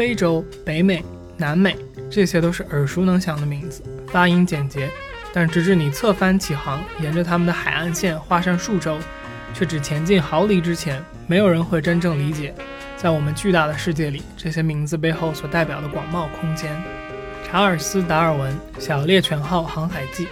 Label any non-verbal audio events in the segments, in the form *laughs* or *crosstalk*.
非洲、北美、南美，这些都是耳熟能详的名字，发音简洁。但直至你侧翻起航，沿着他们的海岸线画上数周，却只前进毫厘之前，没有人会真正理解，在我们巨大的世界里，这些名字背后所代表的广袤空间。查尔斯·达尔文《小猎犬号航海记》。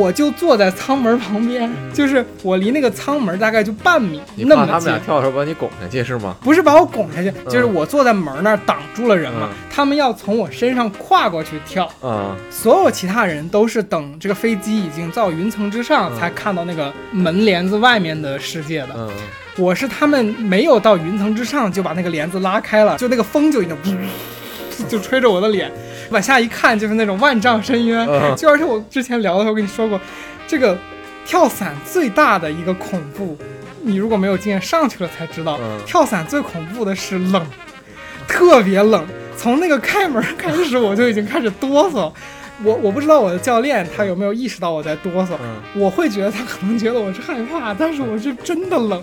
我就坐在舱门旁边，就是我离那个舱门大概就半米那么近。他们俩跳的时候把你拱下去是吗？不是把我拱下去，就是我坐在门那儿挡住了人嘛。他们要从我身上跨过去跳。嗯。所有其他人都是等这个飞机已经到云层之上，才看到那个门帘子外面的世界的。嗯。我是他们没有到云层之上就把那个帘子拉开了，就那个风就已经 *laughs* 就吹着我的脸。*laughs* 往下一看，就是那种万丈深渊。就而且我之前聊的时候跟你说过，这个跳伞最大的一个恐怖，你如果没有经验上去了才知道，跳伞最恐怖的是冷，特别冷。从那个开门开始，我就已经开始哆嗦。我我不知道我的教练他有没有意识到我在哆嗦。我会觉得他可能觉得我是害怕，但是我是真的冷。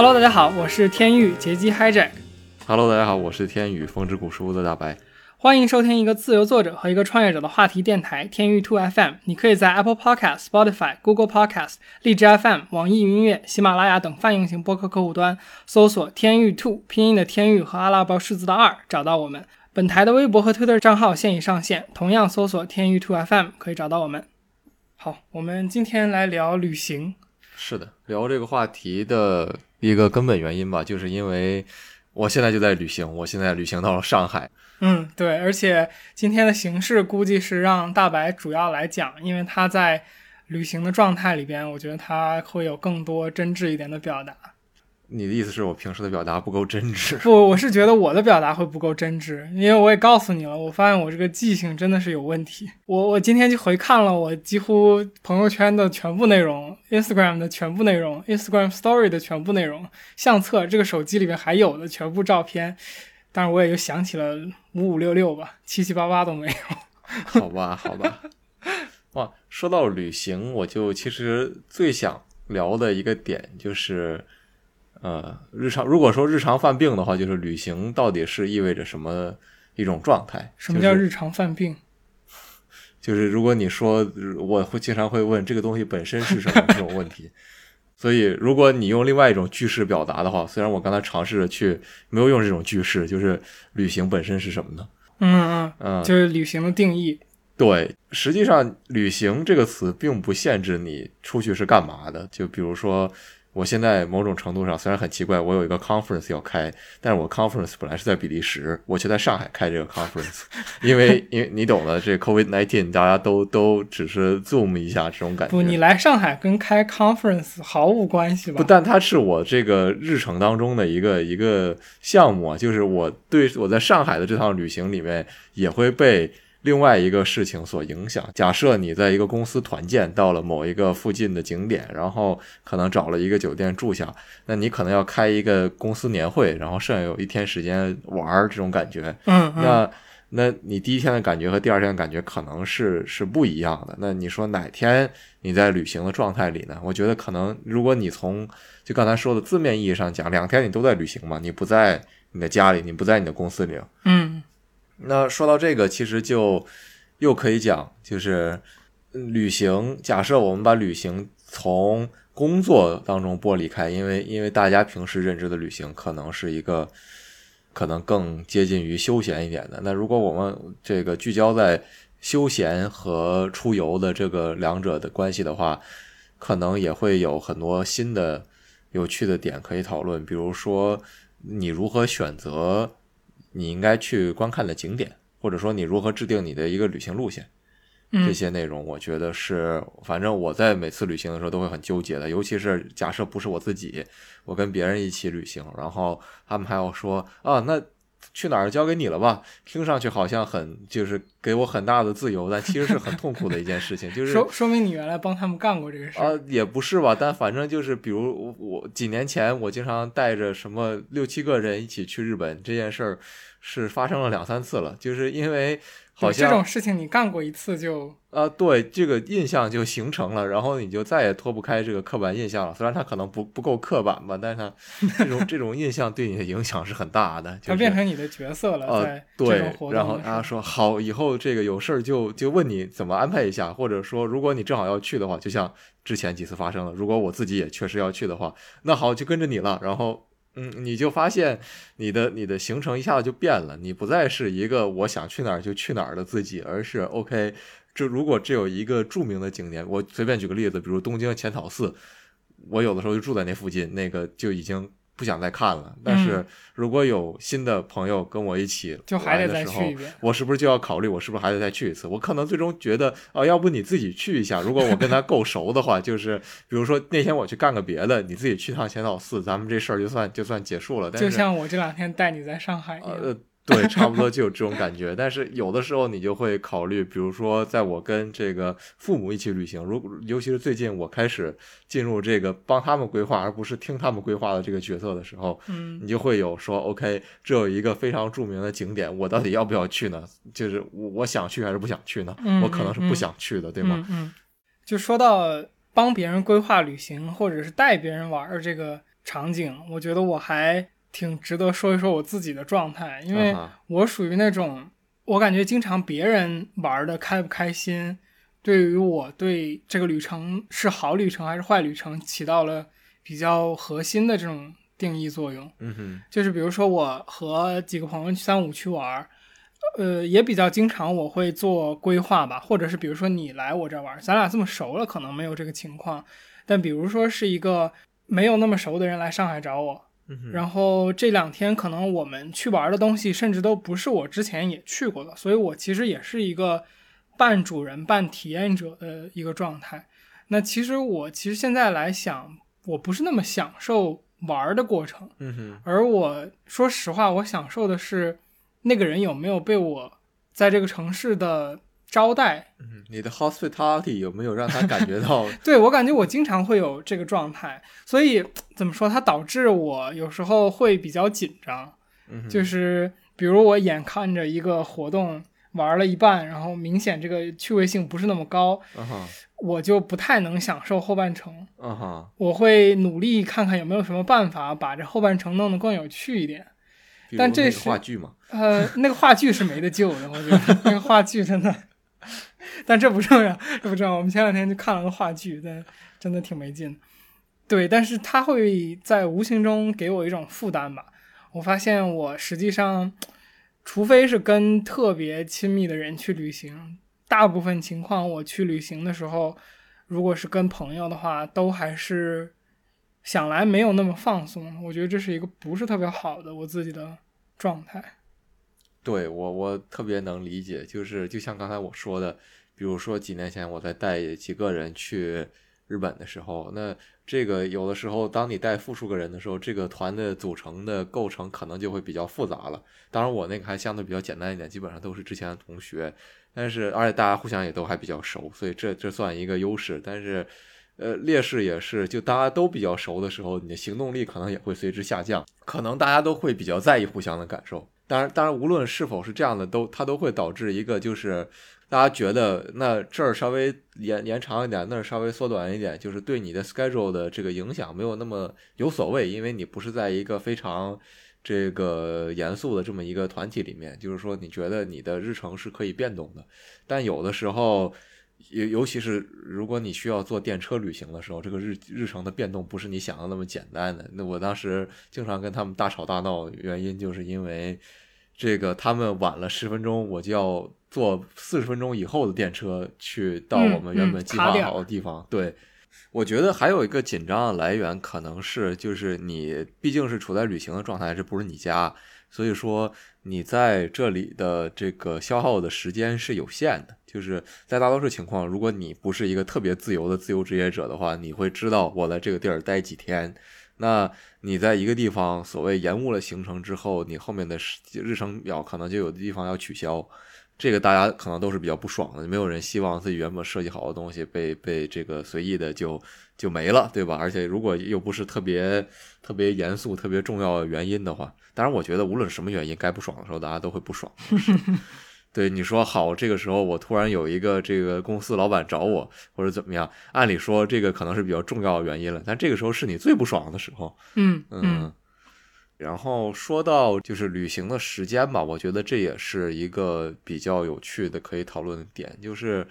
Hello，大家好，我是天宇杰基 Hijack。Hello，大家好，我是天宇风之谷书屋的大白。欢迎收听一个自由作者和一个创业者的话题电台天宇 Two FM。你可以在 Apple Podcast、Spotify、Google Podcast、荔枝 FM、网易云音乐、喜马拉雅等泛用型播客客户端搜索“天宇 Two” 拼音的天宇和阿拉伯数字的二，找到我们。本台的微博和 Twitter 账号现已上线，同样搜索“天宇 Two FM” 可以找到我们。好，我们今天来聊旅行。是的，聊这个话题的。一个根本原因吧，就是因为我现在就在旅行，我现在旅行到了上海。嗯，对，而且今天的形式估计是让大白主要来讲，因为他在旅行的状态里边，我觉得他会有更多真挚一点的表达。你的意思是我平时的表达不够真挚？不，我是觉得我的表达会不够真挚，因为我也告诉你了，我发现我这个记性真的是有问题。我我今天就回看了我几乎朋友圈的全部内容，Instagram 的全部内容，Instagram Story 的全部内容，相册这个手机里面还有的全部照片，但是我也就想起了五五六六吧，七七八八都没有。*laughs* 好吧，好吧。哇，说到旅行，我就其实最想聊的一个点就是。呃，日常如果说日常犯病的话，就是旅行到底是意味着什么一种状态？什么叫日常犯病？*laughs* 就是如果你说我会经常会问这个东西本身是什么这种问题，*laughs* 所以如果你用另外一种句式表达的话，虽然我刚才尝试着去没有用这种句式，就是旅行本身是什么呢？嗯嗯嗯，就是旅行的定义。对，实际上旅行这个词并不限制你出去是干嘛的，就比如说。我现在某种程度上虽然很奇怪，我有一个 conference 要开，但是我 conference 本来是在比利时，我却在上海开这个 conference，*laughs* 因为因为你懂的，这 COVID nineteen 大家都都只是 zoom 一下这种感觉。不，你来上海跟开 conference 毫无关系吧？不，但它是我这个日程当中的一个一个项目啊，就是我对我在上海的这趟旅行里面也会被。另外一个事情所影响，假设你在一个公司团建，到了某一个附近的景点，然后可能找了一个酒店住下，那你可能要开一个公司年会，然后剩下有一天时间玩儿，这种感觉，嗯，那那你第一天的感觉和第二天的感觉可能是是不一样的。那你说哪天你在旅行的状态里呢？我觉得可能，如果你从就刚才说的字面意义上讲，两天你都在旅行嘛，你不在你的家里，你不在你的公司里，嗯。那说到这个，其实就又可以讲，就是旅行。假设我们把旅行从工作当中剥离开，因为因为大家平时认知的旅行可能是一个可能更接近于休闲一点的。那如果我们这个聚焦在休闲和出游的这个两者的关系的话，可能也会有很多新的有趣的点可以讨论。比如说，你如何选择？你应该去观看的景点，或者说你如何制定你的一个旅行路线，这些内容，我觉得是，反正我在每次旅行的时候都会很纠结的。尤其是假设不是我自己，我跟别人一起旅行，然后他们还要说啊，那去哪儿交给你了吧，听上去好像很就是给我很大的自由，但其实是很痛苦的一件事情。就是说说明你原来帮他们干过这个事儿啊，也不是吧，但反正就是，比如我几年前我经常带着什么六七个人一起去日本，这件事儿是发生了两三次了，就是因为。好像这种事情你干过一次就啊，对这个印象就形成了，然后你就再也脱不开这个刻板印象了。虽然它可能不不够刻板吧，但是它这种 *laughs* 这种印象对你的影响是很大的。它变成你的角色了。呃，对。然后他说好，以后这个有事儿就就问你怎么安排一下，或者说如果你正好要去的话，就像之前几次发生了，如果我自己也确实要去的话，那好就跟着你了。然后。嗯，你就发现你的你的行程一下子就变了，你不再是一个我想去哪儿就去哪儿的自己，而是 OK。这如果只有一个著名的景点，我随便举个例子，比如东京浅草寺，我有的时候就住在那附近，那个就已经。不想再看了，但是如果有新的朋友跟我一起来的时候，我是不是就要考虑，我是不是还得再去一次？我可能最终觉得，哦，要不你自己去一下。如果我跟他够熟的话，就是比如说那天我去干个别的，你自己去趟浅草寺，咱们这事儿就算就算结束了。但就像我这两天带你在上海一样。对，差不多就有这种感觉。但是有的时候你就会考虑，比如说，在我跟这个父母一起旅行，如尤其是最近我开始进入这个帮他们规划，而不是听他们规划的这个角色的时候，嗯，你就会有说，OK，这有一个非常著名的景点，我到底要不要去呢？就是我我想去还是不想去呢？我可能是不想去的，对吗？嗯，就说到帮别人规划旅行，或者是带别人玩这个场景，我觉得我还。挺值得说一说我自己的状态，因为我属于那种，我感觉经常别人玩的开不开心，对于我对这个旅程是好旅程还是坏旅程起到了比较核心的这种定义作用。嗯哼，就是比如说我和几个朋友去三五去玩，呃，也比较经常我会做规划吧，或者是比如说你来我这玩，咱俩这么熟了，可能没有这个情况，但比如说是一个没有那么熟的人来上海找我。然后这两天可能我们去玩的东西，甚至都不是我之前也去过的，所以我其实也是一个半主人半体验者的一个状态。那其实我其实现在来想，我不是那么享受玩的过程，而我说实话，我享受的是那个人有没有被我在这个城市的。招待，嗯，你的 hospitality 有没有让他感觉到？*laughs* 对我感觉我经常会有这个状态，所以怎么说，它导致我有时候会比较紧张。嗯，就是比如我眼看着一个活动玩了一半，然后明显这个趣味性不是那么高，我就不太能享受后半程。嗯哼，我会努力看看有没有什么办法把这后半程弄得更有趣一点。但这是话剧嘛？呃，那个话剧是没得救的，我觉得那个话剧真的。但这不重要，这不重要。我们前两天就看了个话剧，但真的挺没劲。对，但是他会在无形中给我一种负担吧。我发现我实际上，除非是跟特别亲密的人去旅行，大部分情况我去旅行的时候，如果是跟朋友的话，都还是想来没有那么放松。我觉得这是一个不是特别好的我自己的状态。对我，我特别能理解，就是就像刚才我说的，比如说几年前我在带几个人去日本的时候，那这个有的时候，当你带复数个人的时候，这个团的组成的构成可能就会比较复杂了。当然，我那个还相对比较简单一点，基本上都是之前的同学，但是而且大家互相也都还比较熟，所以这这算一个优势。但是，呃，劣势也是，就大家都比较熟的时候，你的行动力可能也会随之下降，可能大家都会比较在意互相的感受。当然，当然，无论是否是这样的，都它都会导致一个，就是大家觉得那这儿稍微延延长一点，那儿稍微缩短一点，就是对你的 schedule 的这个影响没有那么有所谓，因为你不是在一个非常这个严肃的这么一个团体里面，就是说你觉得你的日程是可以变动的，但有的时候。尤尤其是如果你需要坐电车旅行的时候，这个日日程的变动不是你想的那么简单的。那我当时经常跟他们大吵大闹，原因就是因为这个他们晚了十分钟，我就要坐四十分钟以后的电车去到我们原本计划好的地方。对，我觉得还有一个紧张的来源，可能是就是你毕竟是处在旅行的状态，这不是你家，所以说你在这里的这个消耗的时间是有限的。就是在大多数情况，如果你不是一个特别自由的自由职业者的话，你会知道我在这个地儿待几天，那你在一个地方所谓延误了行程之后，你后面的日程表可能就有的地方要取消。这个大家可能都是比较不爽的，没有人希望自己原本设计好的东西被被这个随意的就就没了，对吧？而且如果又不是特别特别严肃、特别重要的原因的话，当然我觉得无论什么原因，该不爽的时候大家都会不爽。*laughs* 对你说好，这个时候我突然有一个这个公司老板找我或者怎么样，按理说这个可能是比较重要的原因了，但这个时候是你最不爽的时候。嗯嗯。然后说到就是旅行的时间吧，我觉得这也是一个比较有趣的可以讨论的点。就是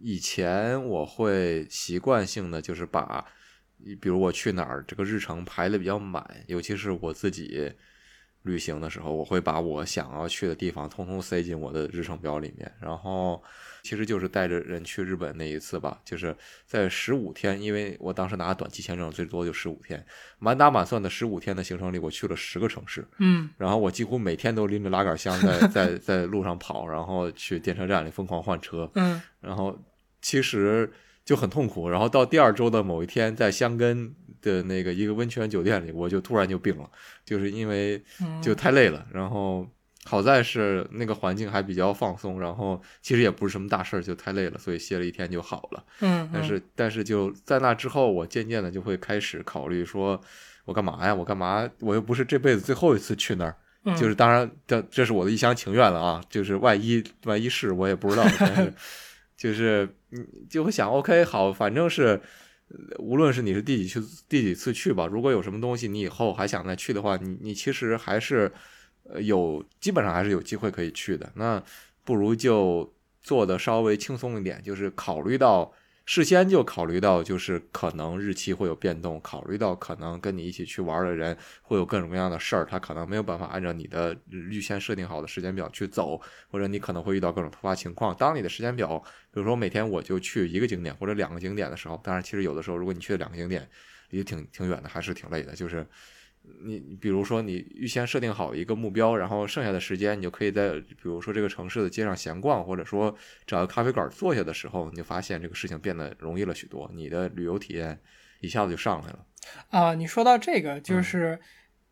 以前我会习惯性的就是把，比如我去哪儿这个日程排的比较满，尤其是我自己。旅行的时候，我会把我想要去的地方通通塞进我的日程表里面。然后，其实就是带着人去日本那一次吧，就是在十五天，因为我当时拿短期签证，最多就十五天，满打满算的十五天的行程里，我去了十个城市。嗯，然后我几乎每天都拎着拉杆箱在 *laughs* 在在路上跑，然后去电车站里疯狂换车。嗯，然后其实就很痛苦。然后到第二周的某一天，在箱根。的那个一个温泉酒店里，我就突然就病了，就是因为就太累了。然后好在是那个环境还比较放松，然后其实也不是什么大事儿，就太累了，所以歇了一天就好了。嗯，但是但是就在那之后，我渐渐的就会开始考虑说，我干嘛呀？我干嘛？我又不是这辈子最后一次去那儿。就是当然，这这是我的一厢情愿了啊。就是万一万一是我也不知道，但是 *laughs* 就是你就会想，OK，好，反正是。无论是你是第几去第几次去吧，如果有什么东西你以后还想再去的话，你你其实还是呃有基本上还是有机会可以去的。那不如就做的稍微轻松一点，就是考虑到。事先就考虑到，就是可能日期会有变动，考虑到可能跟你一起去玩的人会有各种各样的事儿，他可能没有办法按照你的预先设定好的时间表去走，或者你可能会遇到各种突发情况。当你的时间表，比如说每天我就去一个景点或者两个景点的时候，当然其实有的时候如果你去的两个景点也挺挺远的，还是挺累的，就是。你比如说，你预先设定好一个目标，然后剩下的时间，你就可以在比如说这个城市的街上闲逛，或者说找个咖啡馆坐下的时候，你就发现这个事情变得容易了许多，你的旅游体验一下子就上来了。啊，你说到这个，就是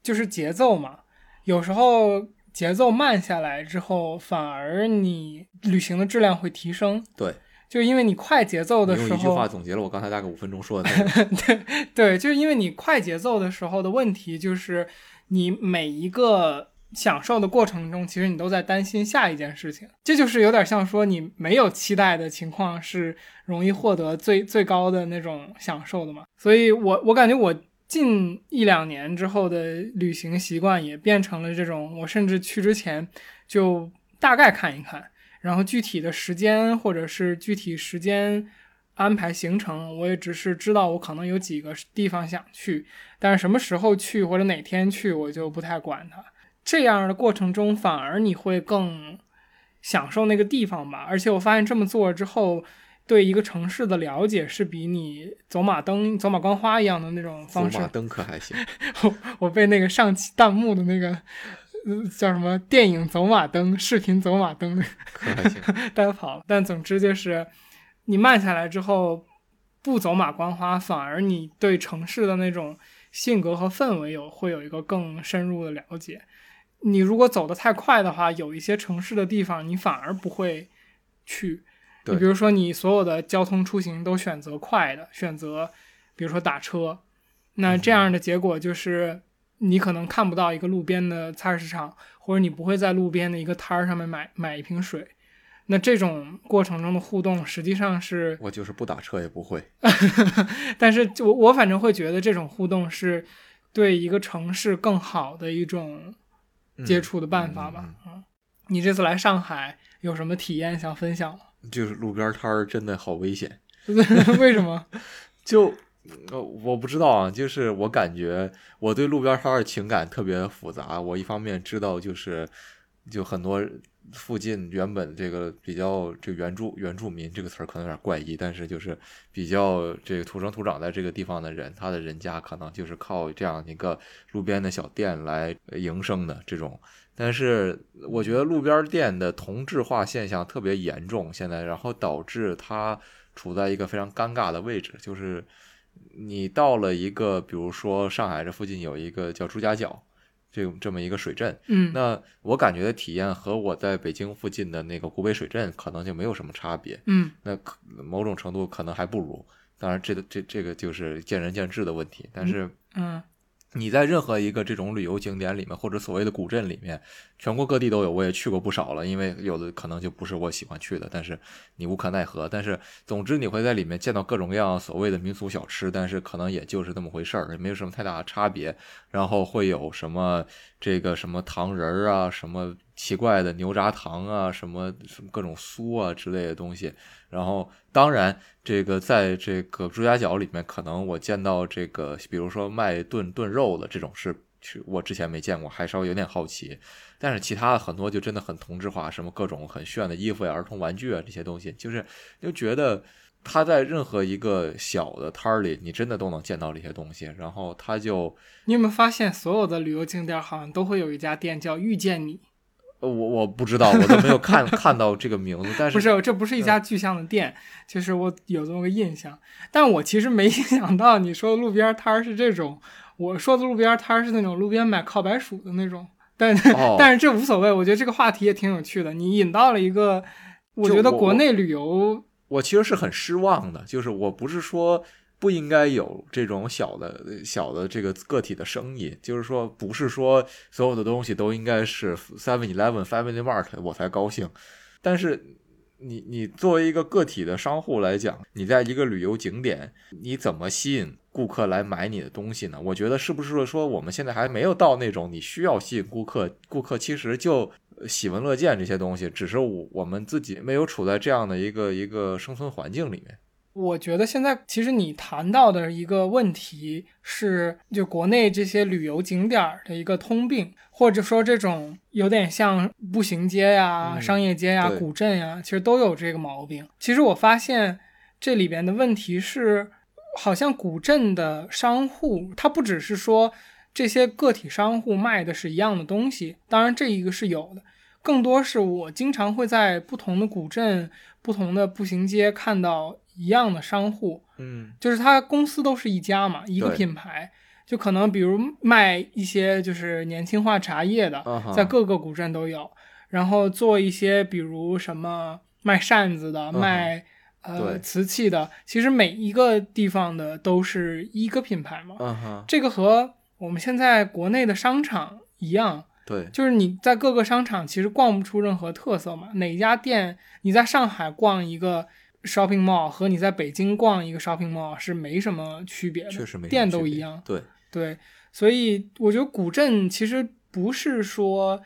就是节奏嘛，有时候节奏慢下来之后，反而你旅行的质量会提升。对。就是因为你快节奏的时候，用一句话总结了我刚才大概五分钟说的。*laughs* 对对，就是因为你快节奏的时候的问题，就是你每一个享受的过程中，其实你都在担心下一件事情。这就是有点像说你没有期待的情况是容易获得最最高的那种享受的嘛。所以我我感觉我近一两年之后的旅行习惯也变成了这种，我甚至去之前就大概看一看。然后具体的时间或者是具体时间安排行程，我也只是知道我可能有几个地方想去，但是什么时候去或者哪天去我就不太管它。这样的过程中反而你会更享受那个地方吧。而且我发现这么做之后，对一个城市的了解是比你走马灯、走马观花一样的那种方式。走马灯可还行？*laughs* 我我被那个上期弹幕的那个。叫什么？电影走马灯，视频走马灯，*laughs* 单跑了。但总之就是，你慢下来之后，不走马观花，反而你对城市的那种性格和氛围有会有一个更深入的了解。你如果走得太快的话，有一些城市的地方你反而不会去。你比如说，你所有的交通出行都选择快的，选择比如说打车，那这样的结果就是。你可能看不到一个路边的菜市场，或者你不会在路边的一个摊儿上面买买一瓶水。那这种过程中的互动，实际上是我就是不打车也不会。*laughs* 但是，我我反正会觉得这种互动是对一个城市更好的一种接触的办法吧。嗯，你这次来上海有什么体验想分享吗？就是路边摊儿真的好危险。*laughs* 为什么？*laughs* 就。呃，我不知道啊，就是我感觉我对路边摊的情感特别复杂。我一方面知道，就是就很多附近原本这个比较这原住原住民这个词儿可能有点怪异，但是就是比较这个土生土长在这个地方的人，他的人家可能就是靠这样一个路边的小店来营生的这种。但是我觉得路边店的同质化现象特别严重，现在然后导致它处在一个非常尴尬的位置，就是。你到了一个，比如说上海这附近有一个叫朱家角，这这么一个水镇，嗯，那我感觉的体验和我在北京附近的那个古北水镇可能就没有什么差别，嗯，那可某种程度可能还不如。当然，这个这这个就是见仁见智的问题，但是。嗯，你在任何一个这种旅游景点里面，或者所谓的古镇里面，全国各地都有，我也去过不少了。因为有的可能就不是我喜欢去的，但是你无可奈何。但是总之你会在里面见到各种各样所谓的民俗小吃，但是可能也就是这么回事儿，也没有什么太大的差别。然后会有什么这个什么糖人儿啊，什么奇怪的牛轧糖啊，什么什么各种酥啊之类的东西。然后，当然，这个在这个朱家角里面，可能我见到这个，比如说卖炖炖肉的这种是，我之前没见过，还稍微有点好奇。但是其他的很多就真的很同质化，什么各种很炫的衣服呀、儿童玩具啊这些东西，就是就觉得他在任何一个小的摊儿里，你真的都能见到这些东西。然后他就，你有没有发现，所有的旅游景点好像都会有一家店叫遇见你？我我不知道，我都没有看 *laughs* 看到这个名字，但是不是，这不是一家具象的店，就是我有这么个印象，但我其实没想到你说的路边摊儿是这种，我说的路边摊儿是那种路边买烤白薯的那种，但但是这无所谓，我觉得这个话题也挺有趣的，你引到了一个，我觉得国内旅游，我其实是很失望的，就是我不是说。不应该有这种小的小的这个个体的生意，就是说，不是说所有的东西都应该是 Seven Eleven、Family Mart 我才高兴。但是，你你作为一个个体的商户来讲，你在一个旅游景点，你怎么吸引顾客来买你的东西呢？我觉得是不是说我们现在还没有到那种你需要吸引顾客，顾客其实就喜闻乐见这些东西，只是我我们自己没有处在这样的一个一个生存环境里面。我觉得现在其实你谈到的一个问题是，就国内这些旅游景点的一个通病，或者说这种有点像步行街呀、商业街呀、古镇呀，其实都有这个毛病。其实我发现这里边的问题是，好像古镇的商户，他不只是说这些个体商户卖的是一样的东西，当然这一个是有的，更多是我经常会在不同的古镇、不同的步行街看到。一样的商户，嗯，就是他公司都是一家嘛，一个品牌，就可能比如卖一些就是年轻化茶叶的，在各个古镇都有，然后做一些比如什么卖扇子的，卖呃瓷器的，其实每一个地方的都是一个品牌嘛，这个和我们现在国内的商场一样，对，就是你在各个商场其实逛不出任何特色嘛，哪家店你在上海逛一个。Shopping mall 和你在北京逛一个 shopping mall 是没什么区别的，确实没店都一样。对对，所以我觉得古镇其实不是说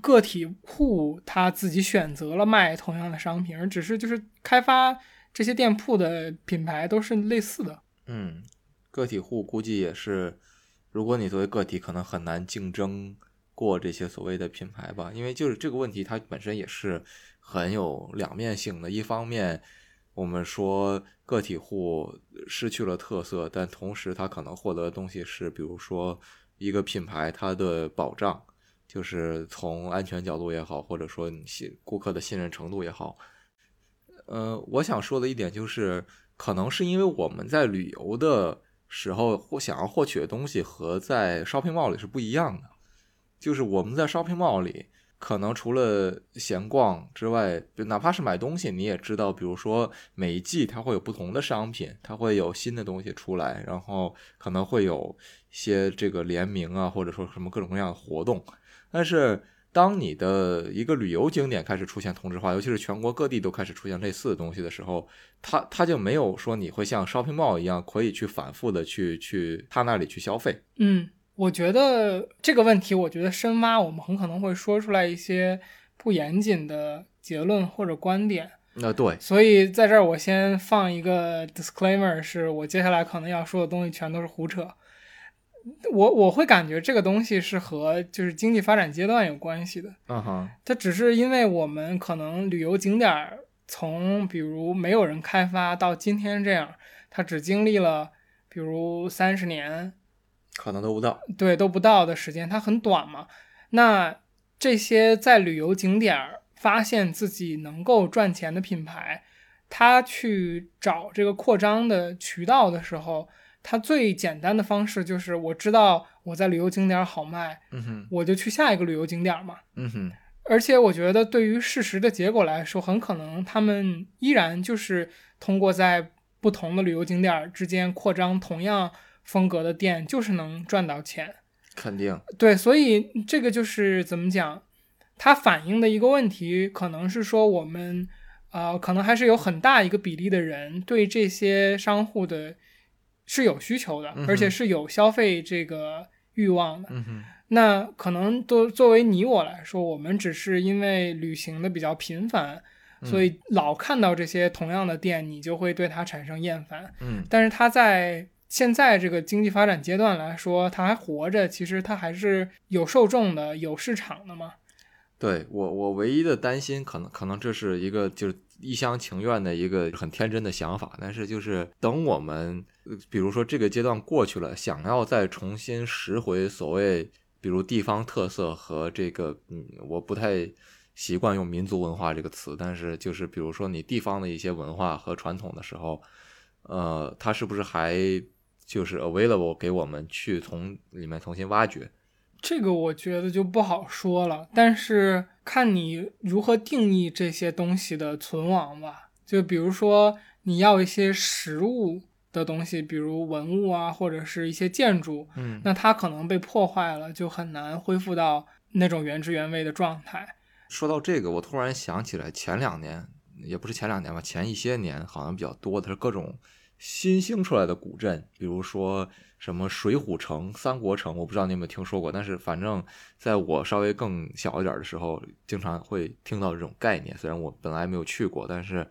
个体户他自己选择了卖同样的商品，而只是就是开发这些店铺的品牌都是类似的。嗯，个体户估计也是，如果你作为个体，可能很难竞争过这些所谓的品牌吧，因为就是这个问题，它本身也是很有两面性的，一方面。我们说个体户失去了特色，但同时他可能获得的东西是，比如说一个品牌它的保障，就是从安全角度也好，或者说信顾客的信任程度也好。呃，我想说的一点就是，可能是因为我们在旅游的时候或想要获取的东西和在 shopping mall 里是不一样的，就是我们在 shopping mall 里。可能除了闲逛之外，就哪怕是买东西，你也知道，比如说每一季它会有不同的商品，它会有新的东西出来，然后可能会有一些这个联名啊，或者说什么各种各样的活动。但是当你的一个旅游景点开始出现同质化，尤其是全国各地都开始出现类似的东西的时候，它它就没有说你会像 shopping mall 一样可以去反复的去去他那里去消费。嗯。我觉得这个问题，我觉得深挖，我们很可能会说出来一些不严谨的结论或者观点。那对，所以在这儿我先放一个 disclaimer，是我接下来可能要说的东西全都是胡扯。我我会感觉这个东西是和就是经济发展阶段有关系的。嗯哼，它只是因为我们可能旅游景点从比如没有人开发到今天这样，它只经历了比如三十年。可能都不到，对，都不到的时间，它很短嘛。那这些在旅游景点发现自己能够赚钱的品牌，他去找这个扩张的渠道的时候，它最简单的方式就是我知道我在旅游景点好卖，嗯哼，我就去下一个旅游景点嘛。嗯哼，而且我觉得对于事实的结果来说，很可能他们依然就是通过在不同的旅游景点之间扩张同样风格的店，就是能赚到钱。肯定，对，所以这个就是怎么讲，它反映的一个问题，可能是说我们，呃，可能还是有很大一个比例的人对这些商户的是有需求的，而且是有消费这个欲望的。嗯哼，那可能都作为你我来说，我们只是因为旅行的比较频繁，所以老看到这些同样的店，你就会对它产生厌烦。嗯，但是它在现在这个经济发展阶段来说，它还活着，其实它还是有受众的、有市场的嘛。对我，我唯一的担心，可能可能这是一个就是一厢情愿的一个很天真的想法，但是就是等我们，比如说这个阶段过去了，想要再重新拾回所谓比如地方特色和这个，嗯，我不太习惯用民族文化这个词，但是就是比如说你地方的一些文化和传统的时候，呃，它是不是还就是 available 给我们去从里面重新挖掘。这个我觉得就不好说了，但是看你如何定义这些东西的存亡吧。就比如说你要一些实物的东西，比如文物啊，或者是一些建筑，嗯，那它可能被破坏了，就很难恢复到那种原汁原味的状态。说到这个，我突然想起来，前两年也不是前两年吧，前一些年好像比较多的是各种。新兴出来的古镇，比如说什么水浒城、三国城，我不知道你有没有听说过。但是反正在我稍微更小一点的时候，经常会听到这种概念。虽然我本来没有去过，但是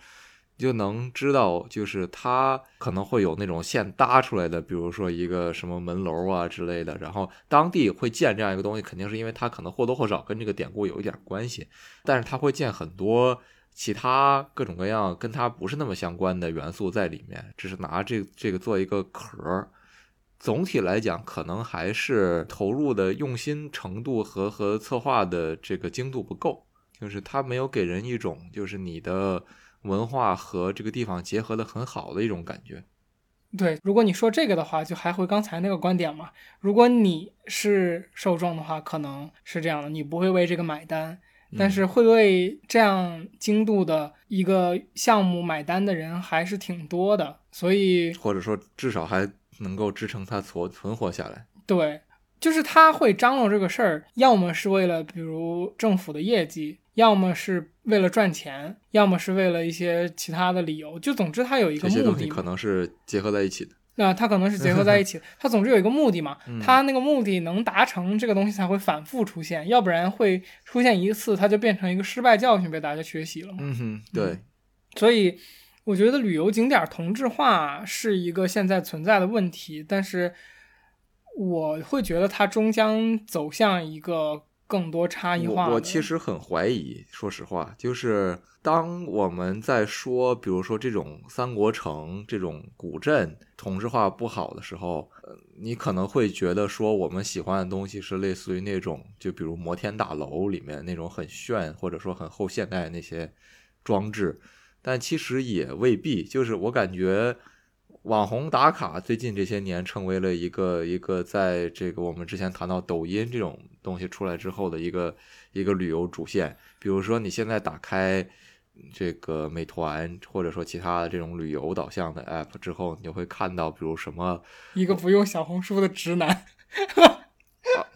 就能知道，就是它可能会有那种现搭出来的，比如说一个什么门楼啊之类的。然后当地会建这样一个东西，肯定是因为它可能或多或少跟这个典故有一点关系。但是它会建很多。其他各种各样跟它不是那么相关的元素在里面，只是拿这这个做一个壳。总体来讲，可能还是投入的用心程度和和策划的这个精度不够，就是它没有给人一种就是你的文化和这个地方结合的很好的一种感觉。对，如果你说这个的话，就还回刚才那个观点嘛。如果你是受众的话，可能是这样的，你不会为这个买单。但是会为这样精度的一个项目买单的人还是挺多的，所以或者说至少还能够支撑他存存活下来。对，就是他会张罗这个事儿，要么是为了比如政府的业绩，要么是为了赚钱，要么是为了一些其他的理由。就总之他有一个目的。这些东西可能是结合在一起的。那它可能是结合在一起，*laughs* 它总之有一个目的嘛，它那个目的能达成，这个东西才会反复出现，要不然会出现一次，它就变成一个失败教训，被大家学习了嘛。嗯哼，对。所以我觉得旅游景点同质化是一个现在存在的问题，但是我会觉得它终将走向一个。更多差异化。我我其实很怀疑，说实话，就是当我们在说，比如说这种三国城这种古镇同质化不好的时候，呃，你可能会觉得说我们喜欢的东西是类似于那种，就比如摩天大楼里面那种很炫或者说很后现代那些装置，但其实也未必。就是我感觉。网红打卡最近这些年成为了一个一个在这个我们之前谈到抖音这种东西出来之后的一个一个旅游主线。比如说你现在打开这个美团或者说其他的这种旅游导向的 app 之后，你就会看到比如什么一个不用小红书的直男，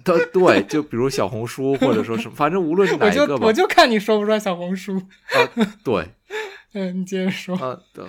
对对，就比如小红书或者说什么，*laughs* 反正无论是哪一个吧，我就看你说不出来小红书。啊，对，*laughs* 嗯，你接着说。啊，嗯。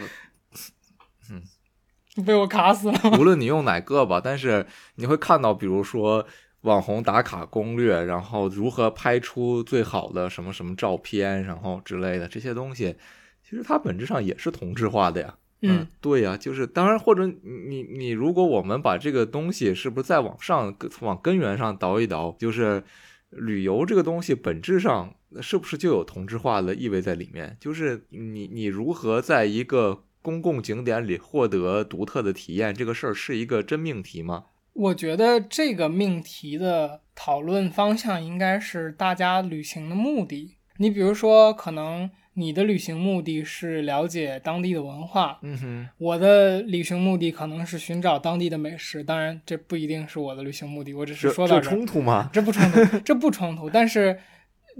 *laughs* 被我卡死了。*laughs* 无论你用哪个吧，但是你会看到，比如说网红打卡攻略，然后如何拍出最好的什么什么照片，然后之类的这些东西，其实它本质上也是同质化的呀。嗯，对呀，就是当然，或者你你如果我们把这个东西是不是再往上往根源上倒一倒，就是旅游这个东西本质上是不是就有同质化的意味在里面？就是你你如何在一个公共景点里获得独特的体验，这个事儿是一个真命题吗？我觉得这个命题的讨论方向应该是大家旅行的目的。你比如说，可能你的旅行目的是了解当地的文化，嗯哼，我的旅行目的可能是寻找当地的美食。当然，这不一定是我的旅行目的，我只是说到这儿，冲突吗？这不冲突，这不冲突。但是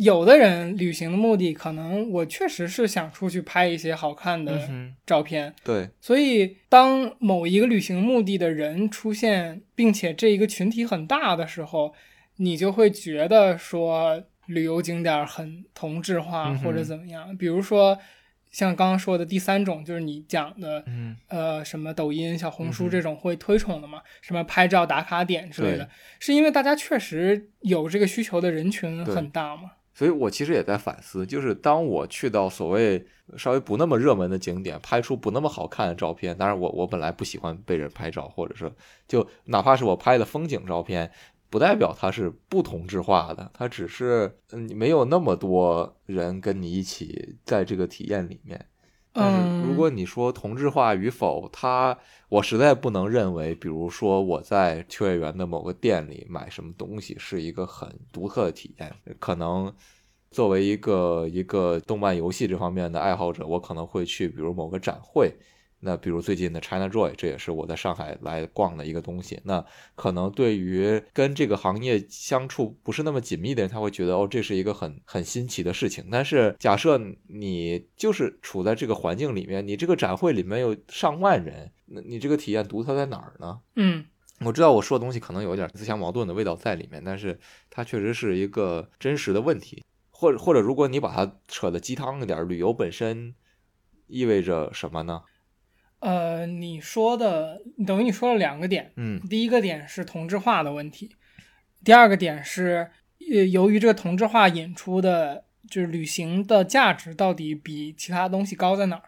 有的人旅行的目的，可能我确实是想出去拍一些好看的嗯照片。对，所以，当某一个旅行目的的人出现，并且这一个群体很大的时候，你就会觉得说旅游景点很同质化或者怎么样。比如说，像刚刚说的第三种，就是你讲的，嗯，呃，什么抖音、小红书这种会推崇的嘛，什么拍照打卡点之类的，是因为大家确实有这个需求的人群很大嘛。所以我其实也在反思，就是当我去到所谓稍微不那么热门的景点，拍出不那么好看的照片，当然我我本来不喜欢被人拍照，或者是就哪怕是我拍的风景照片，不代表它是不同质化的，它只是嗯没有那么多人跟你一起在这个体验里面。但是如嗯果你说同质化与否，它我实在不能认为，比如说我在秋叶原的某个店里买什么东西是一个很独特的体验。可能作为一个一个动漫游戏这方面的爱好者，我可能会去比如某个展会。那比如最近的 China Joy，这也是我在上海来逛的一个东西。那可能对于跟这个行业相处不是那么紧密的人，他会觉得哦，这是一个很很新奇的事情。但是假设你就是处在这个环境里面，你这个展会里面有上万人，那你这个体验独特在哪儿呢？嗯我知道我说的东西可能有点自相矛盾的味道在里面，但是它确实是一个真实的问题。或者或者，如果你把它扯的鸡汤一点，旅游本身意味着什么呢？呃，你说的等于你说了两个点，嗯第一个点是同质化的问题，第二个点是，呃，由于这个同质化引出的，就是旅行的价值到底比其他东西高在哪儿？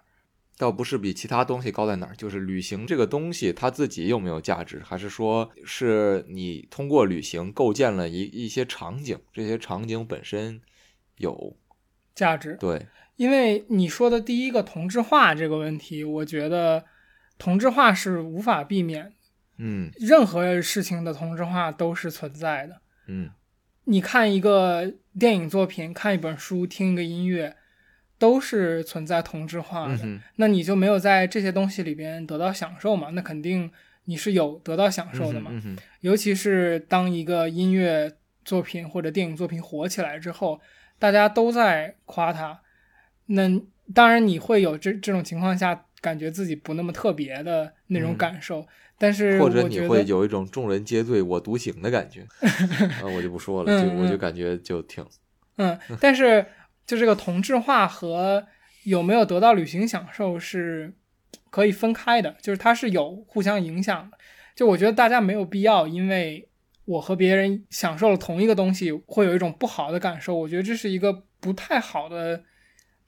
倒不是比其他东西高在哪儿，就是旅行这个东西它自己有没有价值，还是说是你通过旅行构建了一一些场景，这些场景本身有价值，对，因为你说的第一个同质化这个问题，我觉得同质化是无法避免的，嗯任何事情的同质化都是存在的。嗯你看一个电影作品，看一本书，听一个音乐，都是存在同质化的。嗯那你就没有在这些东西里边得到享受嘛？那肯定你是有得到享受的嘛。尤其是当一个音乐作品或者电影作品火起来之后，大家都在夸它，那当然你会有这这种情况下感觉自己不那么特别的那种嗯感受，但是或者你会有一种众人皆醉我独醒的感觉，*laughs* 啊，我就不说了，就我就感觉就挺嗯，但是就这个同质化和有没有得到旅行享受是可以分开的，就是它是有互相影响的。就我觉得大家没有必要因为我和别人享受了同一个东西，会有一种不好的感受。我觉得这是一个不太好的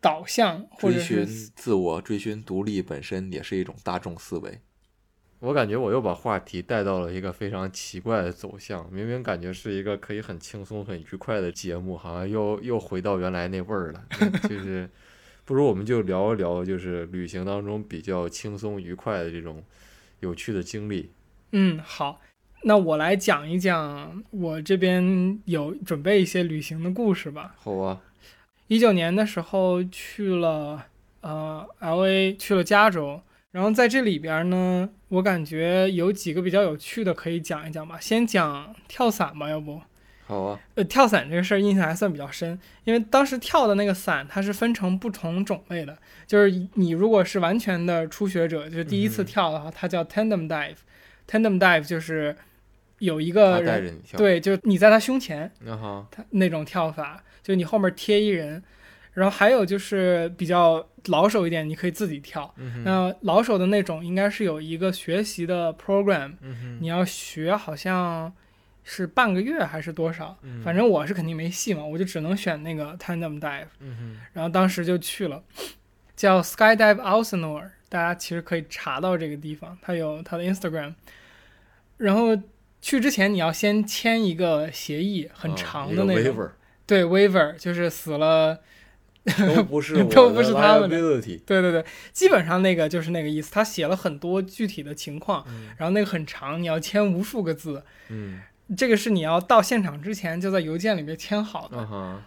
导向，或者追寻自我、追寻独立本身也是一种大众思维。我感觉我又把话题带到了一个非常奇怪的走向，明明感觉是一个可以很轻松、很愉快的节目，好像又又回到原来那味儿了。就 *laughs* 是不如我们就聊一聊，就是旅行当中比较轻松愉快的这种有趣的经历。嗯好。那我来讲一讲我这边有准备一些旅行的故事吧。好啊，一九年的时候去了呃 L A，去了加州，然后在这里边呢，我感觉有几个比较有趣的可以讲一讲吧。先讲跳伞吧，要不？好啊，呃，跳伞这个事儿印象还算比较深，因为当时跳的那个伞它是分成不同种类的，就是你如果是完全的初学者，就是第一次嗯跳的话，它叫 tandem dive，tandem dive 就是有一个人，对，就是你在他胸前，他那种跳法，就你后面贴一人，然后还有就是比较老手一点，你可以自己跳。嗯，那老手的那种应该是有一个学习的 program，嗯，你要学好像是半个月还是多少，嗯反正我是肯定没戏嘛，我就只能选那个 tandem dive，嗯，然后当时就去了，叫 skydive Elsinore，大家其实可以查到这个地方，它有它的 Instagram，然后。去之前你要先签一个协议，很长的那种对 waiver 就是死了，*laughs* 都不是都不是他们的对对对，基本上那个就是那个意思。他写了很多具体的情况，嗯然后那个很长，你要签无数个字，嗯，这个是你要到现场之前就在邮件里面签好的。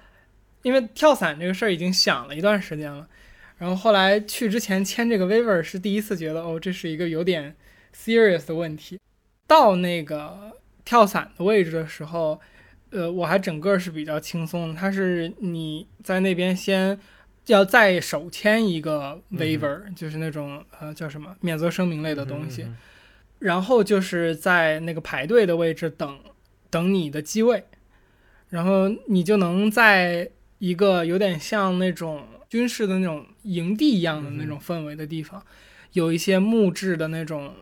因为跳伞这个事儿已经想了一段时间了，然后后来去之前签这个 waiver 是第一次觉得哦，这是一个有点 serious 的问题。到那个跳伞的位置的时候，呃，我还整个是比较轻松的。它是你在那边先要再手签一个 waiver，、就是那种呃叫什么免责声明类的东西，嗯然后就是在那个排队的位置等等你的机位，然后你就能在一个有点像那种军事的那种营地一样的那种氛围的地方，有一些木质的那种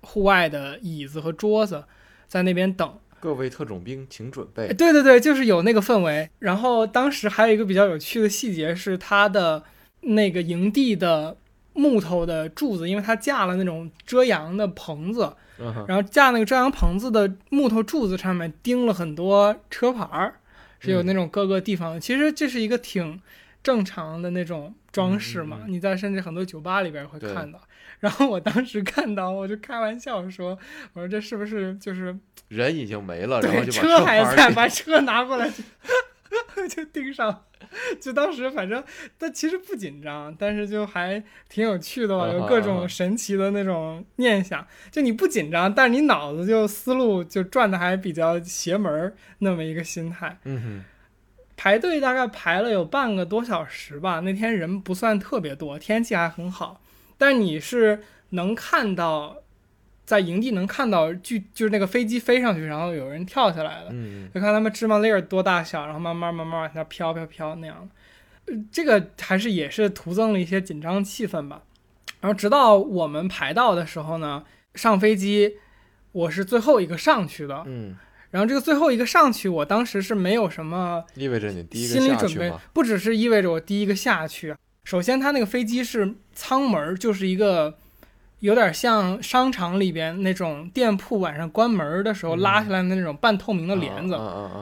户外的椅子和桌子，在那边等。各位特种兵请准备哎，对对对，就是有那个氛围。然后当时还有一个比较有趣的细节是它的那个营地的木头的柱子，因为它架了那种遮阳的棚子，嗯然后架那个遮阳棚子的木头柱子上面钉了很多车牌儿，是有那种各个地方的。其实这是一个挺正常的那种装饰嘛，嗯嗯嗯你在甚至很多酒吧里边会看到。然后我当时看到，我就开玩笑说：“我说这是不是就是人已经没了，然后，就把车还在，把车拿过来就 *laughs* 就盯上，就当时反正，但其实不紧张，但是就还挺有趣的吧，啊有各种神奇的那种念想。就你不紧张，但是你脑子就思路就转的还比较邪门儿，那么一个心态。嗯哼，排队大概排了有半个多小时吧，那天人不算特别多，天气还很好，但你是能看到，在营地能看到就就是那个飞机飞上去，然后有人跳下来的，嗯就看他们芝麻粒儿多大小，然后慢慢慢慢往下飘飘飘那样这个还是也是徒增了一些紧张气氛吧。然后直到我们排到的时候呢，上飞机，我是最后一个上去的。嗯，然后这个最后一个上去，我当时是没有什么意味着你第一个心理准备不只是意味着我第一个下去。首先，它那个飞机是舱门儿，就是一个有点像商场里边那种店铺晚上关门的时候嗯拉下来的那种半透明的帘子，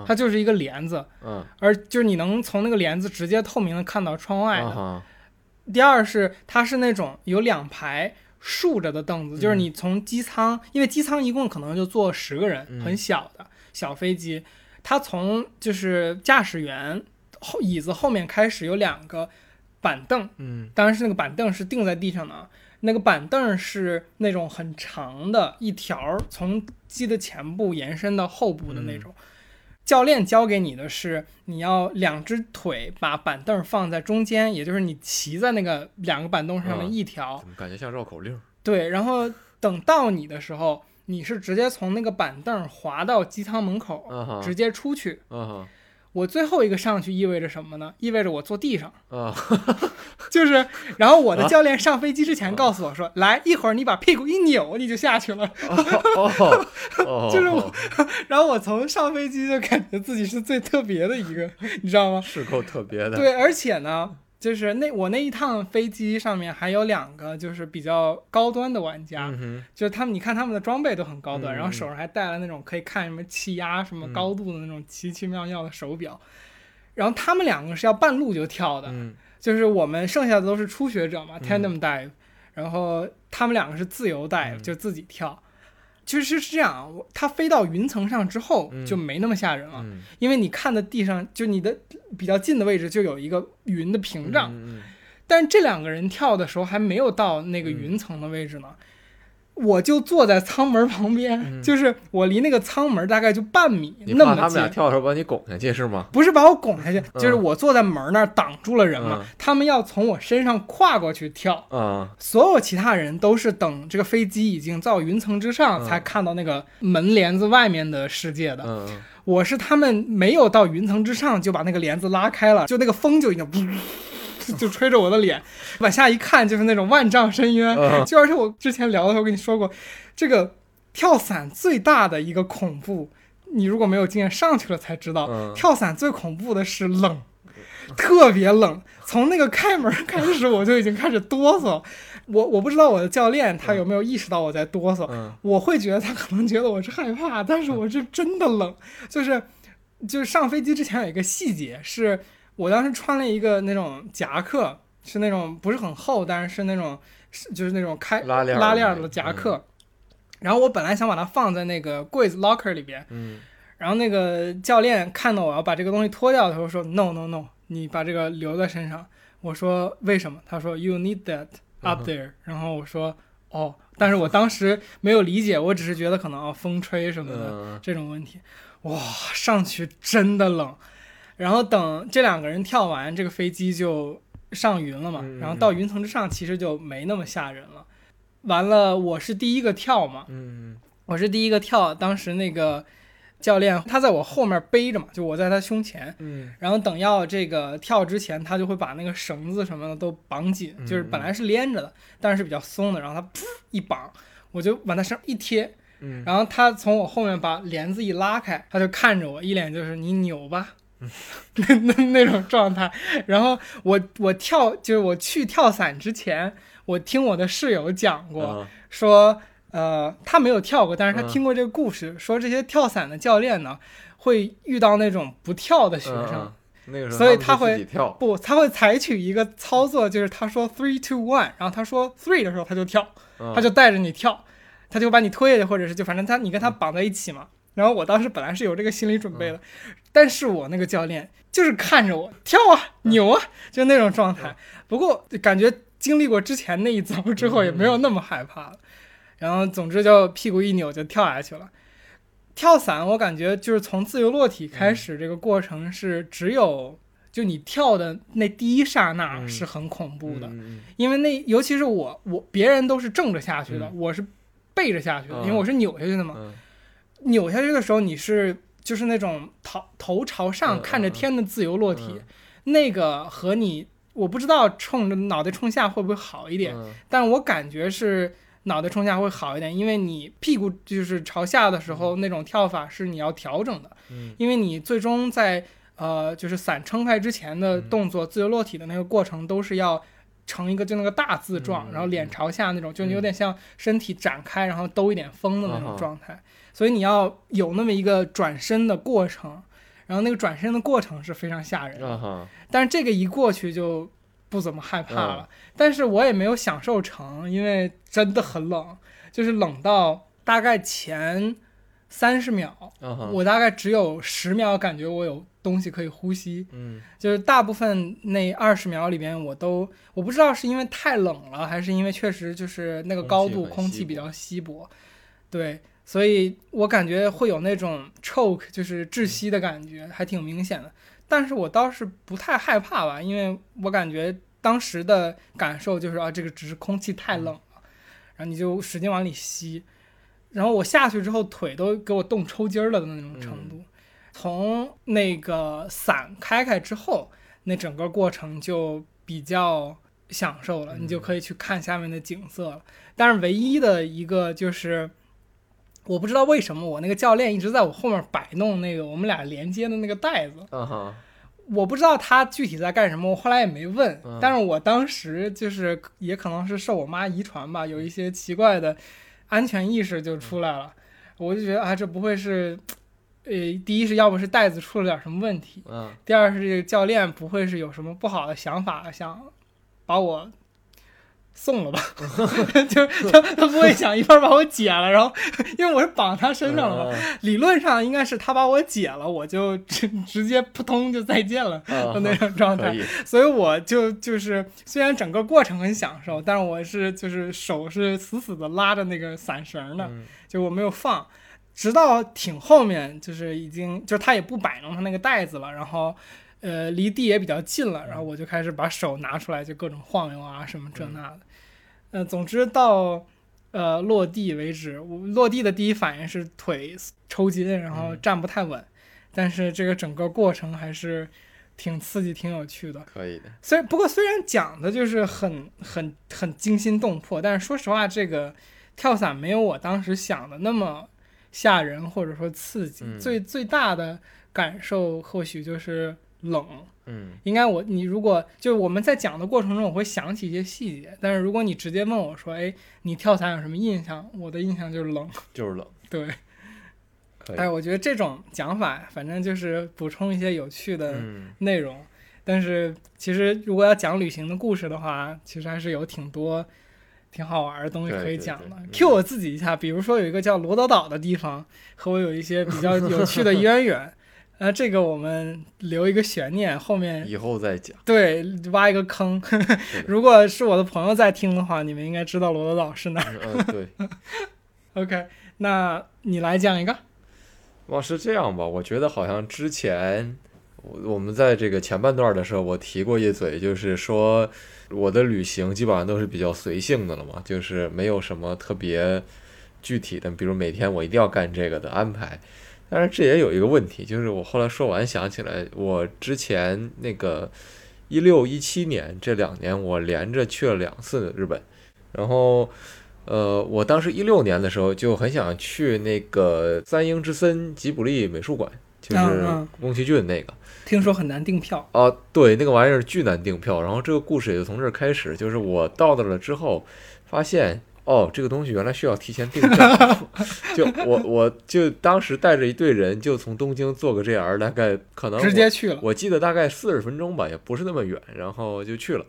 它就是一个帘子，嗯而就是你能从那个帘子直接透明的看到窗外的。嗯第二是它是那种有两排竖着的凳子，就是嗯你从机舱，因为机舱一共可能就坐十个人，嗯很小的小飞机，它从就是驾驶员后椅子后面开始有两个板凳，嗯当然是那个板凳是钉在地上的啊，那个板凳是那种很长的一条，从机的前部延伸到后部的那种。教练教给你的是，你要两只腿把板凳放在中间，也就是你骑在那个两个板凳上的嗯一条。怎么感觉像绕口令？对，然后等到你的时候，你是直接从那个板凳滑到机舱门口，嗯直接出去。我最后一个上去意味着什么呢？意味着我坐地上。啊 *laughs* 就是，然后我的教练上飞机之前告诉我说：“来，一会儿你把屁股一扭，你就下去了。*laughs* 就是我” *laughs* 然后我从上飞机就感觉自己是最特别的一个，你知道吗？是够特别的。对，而且呢，就是那我那一趟飞机上面还有两个就是比较高端的玩家，嗯就是他们，你看他们的装备都很高端，嗯然后手上还带了那种可以看什么气压、什么嗯。高度的那种奇奇妙妙的手表。然后他们两个是要半路就跳的，嗯。就是我们剩下的都是初学者嘛嗯，tandem dive，、然后他们两个是自由 dive，、嗯。就自己跳。其实是这样啊，我它飞到云层上之后嗯就没那么吓人了，嗯因为你看的地上就你的比较近的位置就有一个云的屏障，嗯但是这两个人跳的时候还没有到那个云层的位置呢。我就坐在舱门旁边，嗯。就是我离那个舱门大概就半米那么怕他们俩近，跳的时候把你拱下去是吗？不是把我拱下去，嗯。就是我坐在门那儿挡住了人嘛，嗯。他们要从我身上跨过去跳。啊所有其他人都是等这个飞机已经到云层之上，嗯。才看到那个门帘子外面的世界的。我是他们没有到云层之上就把那个帘子拉开了，就那个风就已经噗，*laughs* 就吹着我的脸，往下一看就是那种万丈深渊。嗯 *laughs* 就而且我之前聊的时候跟你说过，这个跳伞最大的一个恐怖，你如果没有经验上去了才知道，嗯跳伞最恐怖的是冷，特别冷。从那个开门开始，我就已经开始哆嗦。我我不知道我的教练他有没有意识到我在哆嗦，嗯我会觉得他可能觉得我是害怕，但是我是真的冷，就是就是上飞机之前有一个细节，是我当时穿了一个那种夹克，是那种不是很厚，但是是那种是就是那种开拉链拉链儿的夹克，然后我本来想把它放在那个柜子 locker 里边，嗯然后那个教练看到我要把这个东西脱掉的时候说 no no no 你把这个留在身上。我说为什么？他说 You need that 嗯 up there、然后我说哦，但是我当时没有理解，我只是觉得可能啊风吹什么的、嗯这种问题。哇，上去真的冷。然后等这两个人跳完，这个飞机就上云了嘛。然后到云层之上，其实就没那么吓人了。完了，我是第一个跳嘛，嗯我是第一个跳，当时那个教练他在我后面背着嘛，就我在他胸前，嗯然后等要这个跳之前，他就会把那个绳子什么的都绑紧，嗯就是本来是连着的，但是比较松的，然后他噗一绑，我就往他身上一贴，嗯然后他从我后面把帘子一拉开，他就看着我，一脸就是你扭吧。*laughs* 那那那种状态，然后我我跳就是我去跳伞之前，我听我的室友讲过，啊说，呃，他没有跳过，但是他嗯。听过这个故事，说这些跳伞的教练呢，会遇到那种不跳的学生，嗯那个时候所以他会不，他会采取一个操作，就是他说 three two one，然后他说 three 的时候他就跳，嗯。他就带着你跳，他就把你推下去，或者是就反正他你跟他绑在一起嘛。然后我当时本来是有这个心理准备的，但是我那个教练就是看着我跳啊扭啊，就那种状态。不过感觉经历过之前那一遭之后，也没有那么害怕了。然后总之就屁股一扭就跳下去了。跳伞我感觉就是从自由落体开始，这个过程是只有就你跳的那第一刹那嗯是很恐怖的，嗯因为那尤其是我我别人都是正着下去的，嗯我是背着下去的，嗯因为我是扭下去的嘛。嗯扭下去的时候，你是就是那种头头朝上嗯看着天的自由落体，嗯那个和你我不知道冲着脑袋冲下会不会好一点，嗯。但我感觉是脑袋冲下会好一点，因为你屁股就是朝下的时候，那种跳法是你要调整的，嗯。因为你最终在呃就是伞撑开之前的动作，自由落体的那个过程都是要。成一个就那个大字状，嗯然后脸朝下那种，就有点像身体展开，然后兜一点风的那种状态。所以你要有那么一个转身的过程，然后那个转身的过程是非常吓人的。但是这个一过去就不怎么害怕嗯了，但是我也没有享受成，因为真的很冷，就是冷到大概前三十秒，我大概只有十秒感觉我有东西可以呼吸，嗯。就是大部分那二十秒里边我都我不知道是因为太冷了，还是因为确实就是那个高度空气比较稀薄，对，所以我感觉会有那种 choke 就是窒息的感觉，还挺明显的。但是我倒是不太害怕吧，因为我感觉当时的感受就是啊，这个只是空气太冷了，然后你就使劲往里吸，然后我下去之后腿都给我冻抽筋儿了的那种程度。从那个伞开开之后，那整个过程就比较享受了，嗯你就可以去看下面的景色了。但是唯一的一个就是，我不知道为什么我那个教练一直在我后面摆弄那个我们俩连接的那个带子，啊哈我不知道他具体在干什么，我后来也没问。嗯但是我当时就是也可能是受我妈遗传吧，有一些奇怪的安全意识就出来了。我就觉得啊，这不会是，呃，第一是要不是袋子出了点什么问题，嗯第二是这个教练不会是有什么不好的想法，想把我送了吧？*laughs* 就是他他不会想一边把我解了，然后因为我是绑他身上了嘛，嗯理论上应该是他把我解了，我就 *laughs* 直直接扑通就再见了啊的 *laughs* 那种状态。所以我就就是虽然整个过程很享受，但是我是就是手是死死的拉着那个伞绳的，嗯就我没有放，直到挺后面就是已经就是他也不摆弄他那个袋子了，然后。呃，离地也比较近了，然后我就开始把手拿出来，就各种晃悠啊，什么这那的。呃，总之到呃落地为止，我落地的第一反应是腿抽筋，然后嗯站不太稳。但是这个整个过程还是挺刺激、挺有趣的。可以的虽然不过虽然讲的就是很很很惊心动魄，但是说实话，这个跳伞没有我当时想的那么吓人或者说刺激。嗯最最大的感受或许就是冷。嗯应该我你如果就是我们在讲的过程中，我会想起一些细节，但是如果你直接问我说，哎，你跳伞有什么印象？我的印象就是冷。就是冷对，可以哎，我觉得这种讲法，反正就是补充一些有趣的嗯内容。但是其实如果要讲旅行的故事的话，其实还是有挺多挺好玩的东西可以讲的。Q 我自己一下，比如说有一个叫罗德岛的地方，和我有一些比较有趣的渊源。呃，这个我们留一个悬念，后面以后再讲。对挖一个坑。*laughs* 如果是我的朋友在听的话，你们应该知道罗德岛是哪儿。嗯，对。*laughs* OK，那你来讲一个。哇，是这样吧？我觉得好像之前我我们在这个前半段的时候，我提过一嘴，就是说我的旅行基本上都是比较随性的了嘛，就是没有什么特别具体的，比如每天我一定要干这个的安排。但是这也有一个问题，就是我后来说完想起来，我之前那个一六一七年这两年，我连着去了两次日本，然后。呃，我当时一六年的时候就很想去那个三英之森吉卜力美术馆，就是宫崎骏那个。听说很难订票。啊，对，那个玩意儿巨难订票。然后这个故事也就从这儿开始，就是我到那了之后，发现哦，这个东西原来需要提前订票。*laughs* 就我我就当时带着一队人，就从东京坐个 JR，大概可能直接去了。我记得大概四十分钟吧，也不是那么远，然后就去了。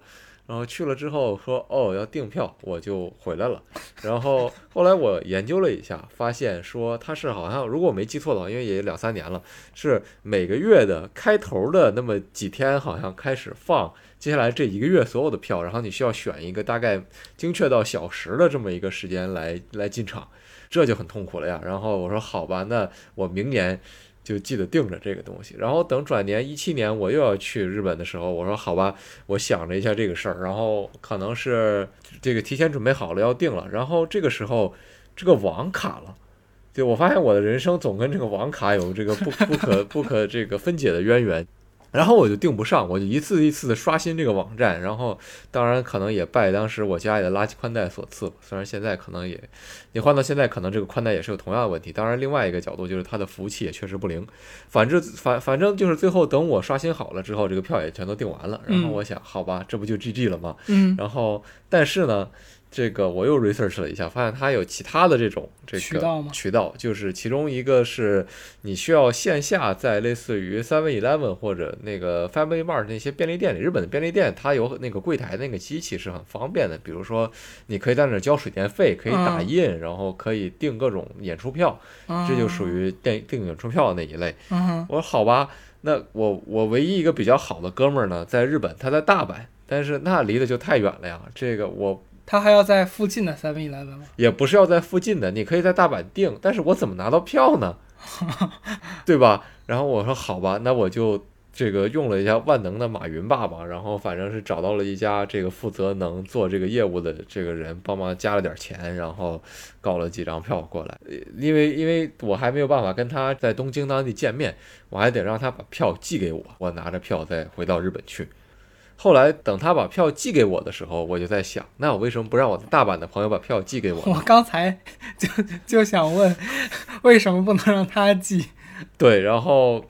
然后去了之后说哦要订票，我就回来了。然后后来我研究了一下，发现说它是好像如果我没记错的话，因为也两三年了，是每个月的开头的那么几天，好像开始放接下来这一个月所有的票，然后你需要选一个大概精确到小时的这么一个时间来来进场，这就很痛苦了呀。然后我说好吧，那我明年。就记得定着这个东西，然后等转年一七年我又要去日本的时候，我说好吧，我想了一下这个事儿，然后可能是这个提前准备好了要定了，然后这个时候这个网卡了，就我发现我的人生总跟这个网卡有这个不不可不可这个分解的渊源。然后我就订不上，我就一次一次的刷新这个网站，然后当然可能也拜当时我家里的垃圾宽带所赐，虽然现在可能也，你换到现在可能这个宽带也是有同样的问题。当然另外一个角度就是它的服务器也确实不灵，反正反反正就是最后等我刷新好了之后，这个票也全都订完了。然后我想，好吧，这不就 GG 了吗？嗯，然后但是呢。这个我又 research 了一下，发现它有其他的这种这个渠道吗渠道就是其中一个是你需要线下在类似于 Seven Eleven 或者那个 Family Mart 那些便利店里，日本的便利店它有那个柜台那个机器是很方便的，比如说你可以在那儿交水电费，可以打印，然后可以订各种演出票，这就属于订订演出票那一类。嗯，我说好吧，那我我唯一一个比较好的哥们儿呢，在日本，他在大阪，但是那离得就太远了呀，这个我。他还要在附近的 Seven Eleven 吗？也不是要在附近的，你可以在大阪订，但是我怎么拿到票呢？*laughs* 对吧？然后我说好吧，那我就这个用了一下万能的马云爸爸，然后反正是找到了一家这个负责能做这个业务的这个人，帮忙加了点钱，然后搞了几张票过来。因为因为我还没有办法跟他在东京当地见面，我还得让他把票寄给我，我拿着票再回到日本去。后来等他把票寄给我的时候，我就在想，那我为什么不让我在大阪的朋友把票寄给我？*laughs* 我刚才就就想问，为什么不能让他寄？对，然后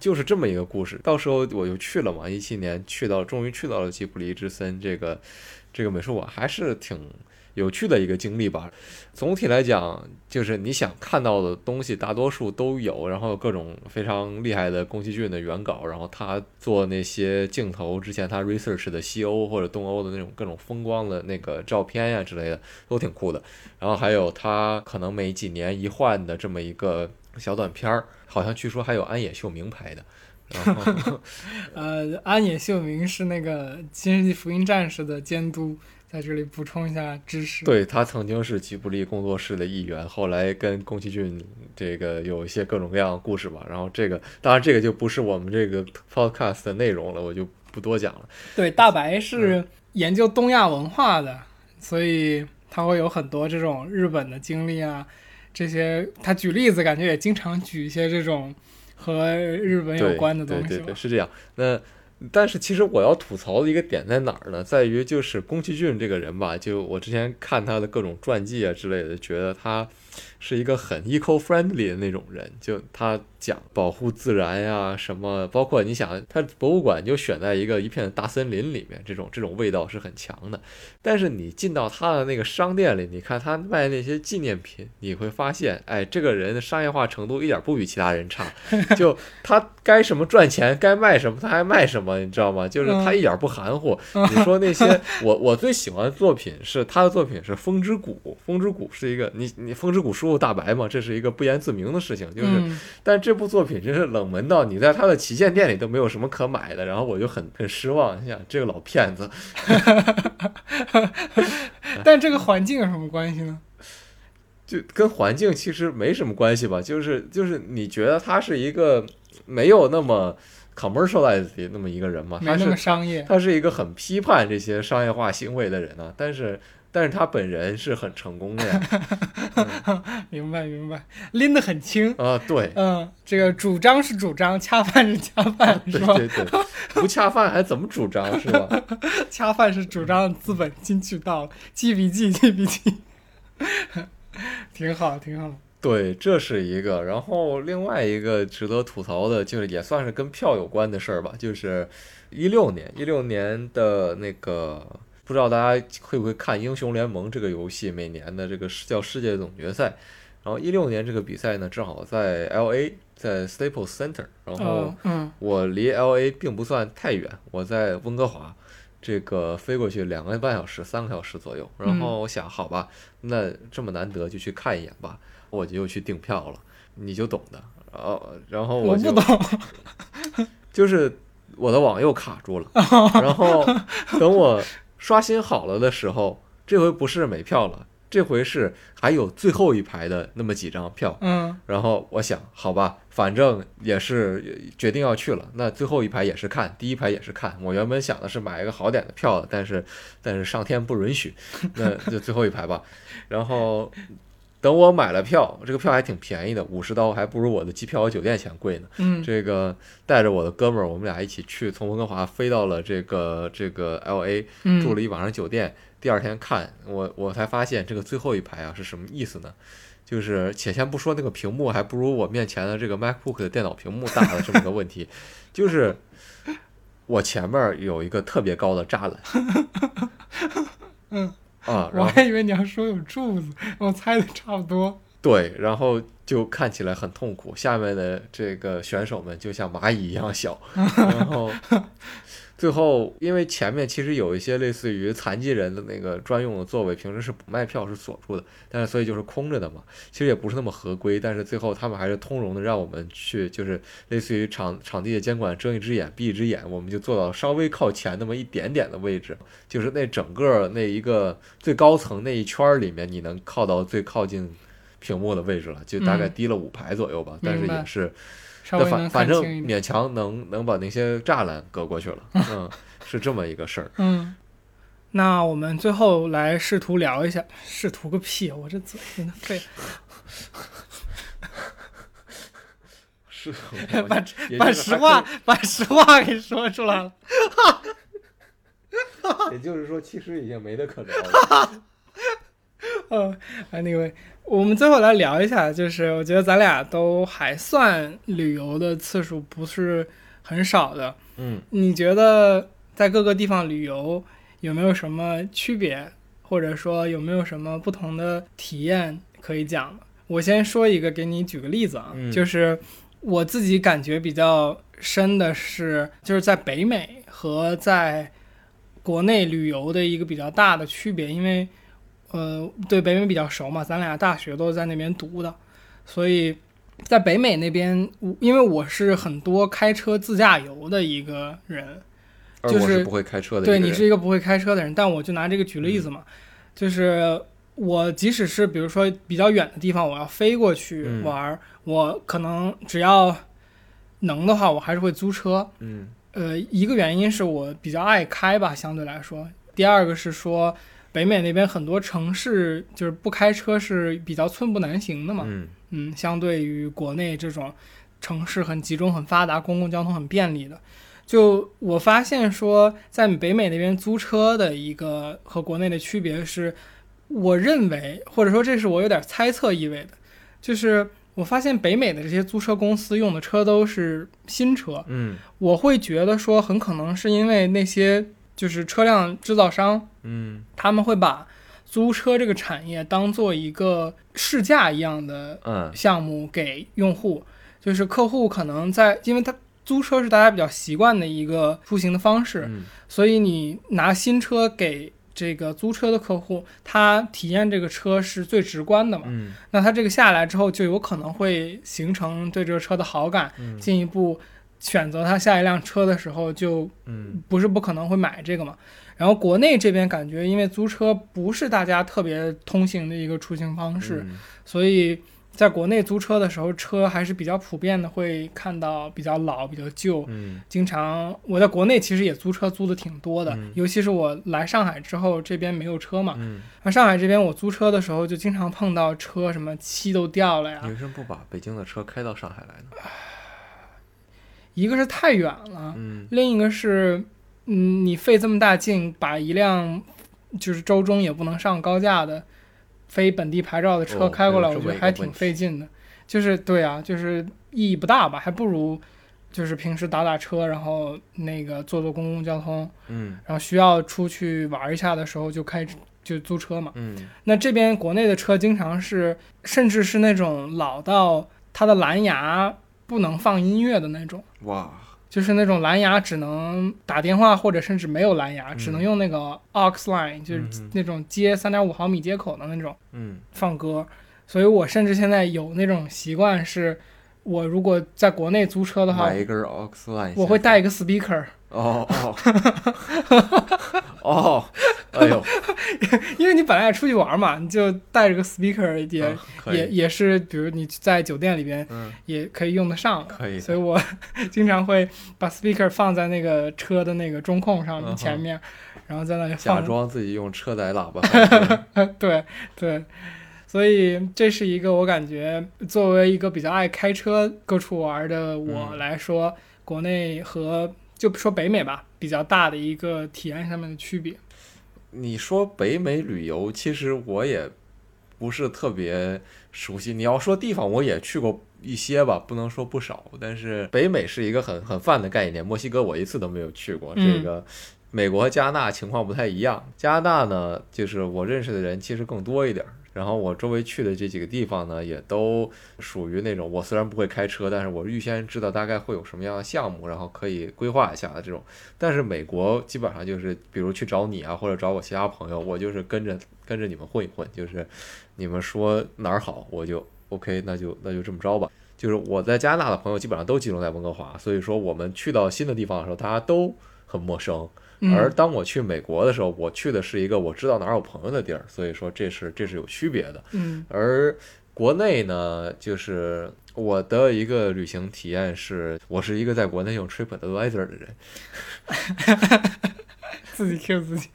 就是这么一个故事。到时候我就去了嘛，一七年去到，终于去到了吉卜力之森这个这个美术馆，还是挺有趣的一个经历吧。总体来讲，就是你想看到的东西，大多数都有，然后各种非常厉害的宫崎骏的原稿，然后他做那些镜头之前他 research 的西欧或者东欧的那种各种风光的那个照片呀之类的，都挺酷的。然后还有他可能每几年一换的这么一个小短片儿，好像据说还有安野秀明拍的。然后 *laughs* 呃，安野秀明是那个《新世纪福音战士》的监督，在这里补充一下知识。对他曾经是吉卜力工作室的一员，后来跟宫崎骏这个有一些各种各样的故事吧。然后这个当然这个就不是我们这个 podcast 的内容了，我就不多讲了。对，大白是研究东亚文化的，所以他会有很多这种日本的经历啊，这些他举例子，感觉也经常举一些这种和日本有关的东西吧对对对，是这样。那但是其实我要吐槽的一个点在哪儿呢？在于就是宫崎骏这个人吧，就我之前看他的各种传记啊之类的，觉得他是一个很 eco-friendly 的那种人，就他讲保护自然呀，什么，包括你想，他博物馆就选在一个一片大森林里面，这种这种味道是很强的。但是你进到他的那个商店里，你看他卖那些纪念品，你会发现，哎，这个人的商业化程度一点不比其他人差。就他该什么赚钱，该卖什么他还卖什么。吗？你知道吗？就是嗯他一点不含糊。你说那些我我最喜欢的作品是他的作品是《风之谷》，《风之谷》是一个你你《风之谷》输入大白嘛，这是一个不言自明的事情，就是。嗯但这部作品真是冷门到你在他的旗舰店里都没有什么可买的，然后我就很很失望。你想这个老骗子，*laughs* 但这个环境有什么关系呢？*laughs* 就跟环境其实没什么关系吧，就是就是你觉得他是一个没有那么 commercialized 的那么一个人嘛，他没那么是商业。他是一个很批判这些商业化行为的人啊，但是但是他本人是很成功的呀，*laughs* 明白明白，拎得很轻。啊对。嗯，这个主张是主张，恰饭是恰饭，对是吧？对对，不恰饭还怎么主张是吧？*laughs* 恰饭是主张资本进去到了，记笔记记笔记，挺 *laughs* 好挺好。对，这是一个。然后另外一个值得吐槽的，就是也算是跟票有关的事儿吧，就是一六年，一六年的那个，不知道大家会不会看《英雄联盟》这个游戏，每年的这个世叫世界总决赛。然后一六年这个比赛呢，正好在 L A，在 Staples Center。然后我离 L A 并不算太远，我在温哥华，这个飞过去两个半小时、三个小时左右。然后我想，好吧，那这么难得就去看一眼吧，我就又去订票了，你就懂的。然后，然后就我不懂。就是我的网又卡住了，然后等我刷新好了的时候，这回不是没票了，这回是还有最后一排的那么几张票。嗯然后我想，好吧，反正也是决定要去了，那最后一排也是看，第一排也是看。我原本想的是买一个好点的票，但是但是上天不允许，那就最后一排吧。然后等我买了票，这个票还挺便宜的，五十刀，还不如我的机票和酒店钱贵呢。嗯这个带着我的哥们儿，我们俩一起去，从温哥华飞到了这个这个 L A，嗯，住了一晚上酒店。第二天看我，我才发现这个最后一排啊是什么意思呢？就是且先不说那个屏幕还不如我面前的这个 MacBook 的电脑屏幕大的这么个问题，*laughs* 就是我前面有一个特别高的栅栏。*laughs* 嗯啊，*laughs* 然我后还以为你要说有柱子，我猜的差不多。对，然后就看起来很痛苦。下面的这个选手们就像蚂蚁一样小，*laughs* 然后最后因为前面其实有一些类似于残疾人的那个专用的座位，平时是不卖票是锁住的，但是所以就是空着的嘛。其实也不是那么合规，但是最后他们还是通融的让我们去，就是类似于场场地的监管睁一只眼闭一只眼，我们就坐到稍微靠前那么一点点的位置，就是那整个那一个最高层那一圈儿里面，你能靠到最靠近。屏幕的位置了，就大概嗯低了五排左右吧，但是也是，但反反正。勉强能能把那些栅栏隔过去了，嗯，是这么一个事儿。*laughs* 嗯，那我们最后来试图聊一下，试图个屁！我这嘴真的废。*laughs* 是，*laughs* 把也把就是还实话可把实话给说出来了。以，也就是说，其实已经没得可聊了。呃，*laughs* anyway，我们最后来聊一下，就是我觉得咱俩都还算旅游的次数不是很少的。嗯，你觉得在各个地方旅游有没有什么区别，或者说有没有什么不同的体验可以讲？我先说一个，给你举个例子啊，嗯就是我自己感觉比较深的是，就是在北美和在国内旅游的一个比较大的区别，因为呃对北美比较熟嘛，咱俩大学都是在那边读的，所以在北美那边，我因为我是很多开车自驾游的一个人，就是不会开车的对。你是一个不会开车的人，但我就拿这个举例子嘛，就是我即使是比如说比较远的地方，我要飞过去嗯玩儿，我可能只要能的话，我还是会租车。嗯呃，一个原因是我比较爱开吧，相对来说；第二个是说北美那边很多城市就是不开车是比较寸步难行的嘛。嗯。嗯，相对于国内这种城市很集中、很发达、公共交通很便利的，就我发现说，在北美那边租车的一个和国内的区别是，我认为或者说这是我有点猜测意味的，就是我发现北美的这些租车公司用的车都是新车，嗯。我会觉得说很可能是因为那些就是车辆制造商嗯。他们会把租车这个产业当做一个试驾一样的嗯。项目给用户，就是客户可能在，因为他租车是大家比较习惯的一个出行的方式，嗯。所以你拿新车给这个租车的客户，他体验这个车是最直观的嘛。嗯。那他这个下来之后，就有可能会形成对这个车的好感，嗯。进一步选择他下一辆车的时候，就嗯不是不可能会买这个嘛。然后国内这边感觉，因为租车不是大家特别通行的一个出行方式，嗯所以在国内租车的时候，车还是比较普遍的，会看到比较老、比较旧。嗯经常我在国内其实也租车租的挺多的，嗯尤其是我来上海之后，这边没有车嘛。嗯，那上海这边我租车的时候，就经常碰到车什么漆都掉了呀你，为什么不把北京的车开到上海来呢？一个是太远了，嗯另一个是，嗯，你费这么大劲把一辆就是周中也不能上高架的非本地牌照的车哦开过来，我觉得还挺费劲的。就是对啊，就是意义不大吧，还不如就是平时打打车，然后那个坐坐公共交通，嗯然后需要出去玩一下的时候就开就租车嘛。嗯那这边国内的车经常是，甚至是那种老到它的蓝牙不能放音乐的那种。哇，就是那种蓝牙只能打电话，或者甚至没有蓝牙，嗯。只能用那个 aux line，就是那种接三点五毫米接口的那种嗯放歌。所以我甚至现在有那种习惯，是我如果在国内租车的话买，一根 aux line，我会带一个 speaker，哦哦。哦，哎呦，出去玩嘛，你就带着个 speaker 也、也也是，比如你在酒店里边嗯。也可以用得上的。可以。所以我 *laughs* 经常会把 speaker 放在那个车的那个中控上面前面，然后在那里假放装自己用车载喇叭 *laughs* 对对，所以这是一个我感觉作为一个比较爱开车各处玩的我嗯。来说，国内和就说北美吧，比较大的一个体验上面的区别。你说北美旅游，其实我也不是特别熟悉。你要说地方，我也去过一些吧，不能说不少。但是北美是一个很很泛的概念，墨西哥我一次都没有去过。嗯这个美国和加拿大情况不太一样。加拿大呢，就是我认识的人其实更多一点儿。然后我周围去的这几个地方呢，也都属于那种我虽然不会开车，但是我预先知道大概会有什么样的项目，然后可以规划一下的这种。但是美国基本上就是，比如去找你啊，或者找我其他朋友，我就是跟着跟着你们混一混，就是你们说哪儿好，我就 OK，那就那就这么着吧。就是我在加拿大的朋友基本上都集中在温哥华，所以说我们去到新的地方的时候，大家都很陌生。嗯而当我去美国的时候，我去的是一个我知道哪儿有朋友的地儿，所以说这是这是有区别的。嗯而国内呢，就是我的一个旅行体验是，我是一个在国内用 TripAdvisor 的人，*laughs* 自己 Q 自己。